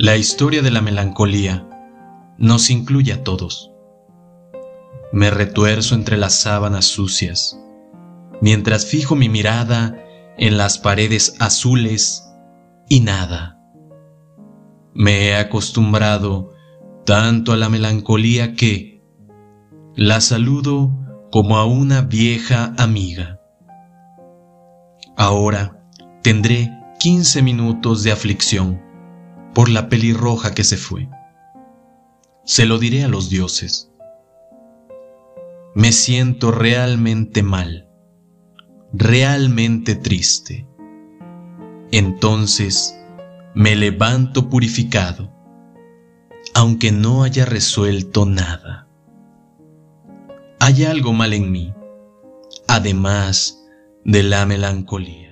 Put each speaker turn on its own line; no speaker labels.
La historia de la melancolía nos incluye a todos. Me retuerzo entre las sábanas sucias, mientras fijo mi mirada en las paredes azules y nada. Me he acostumbrado tanto a la melancolía que la saludo como a una vieja amiga. Ahora tendré 15 minutos de aflicción por la pelirroja que se fue. Se lo diré a los dioses. Me siento realmente mal, realmente triste. Entonces me levanto purificado, aunque no haya resuelto nada. Hay algo mal en mí, además de la melancolía.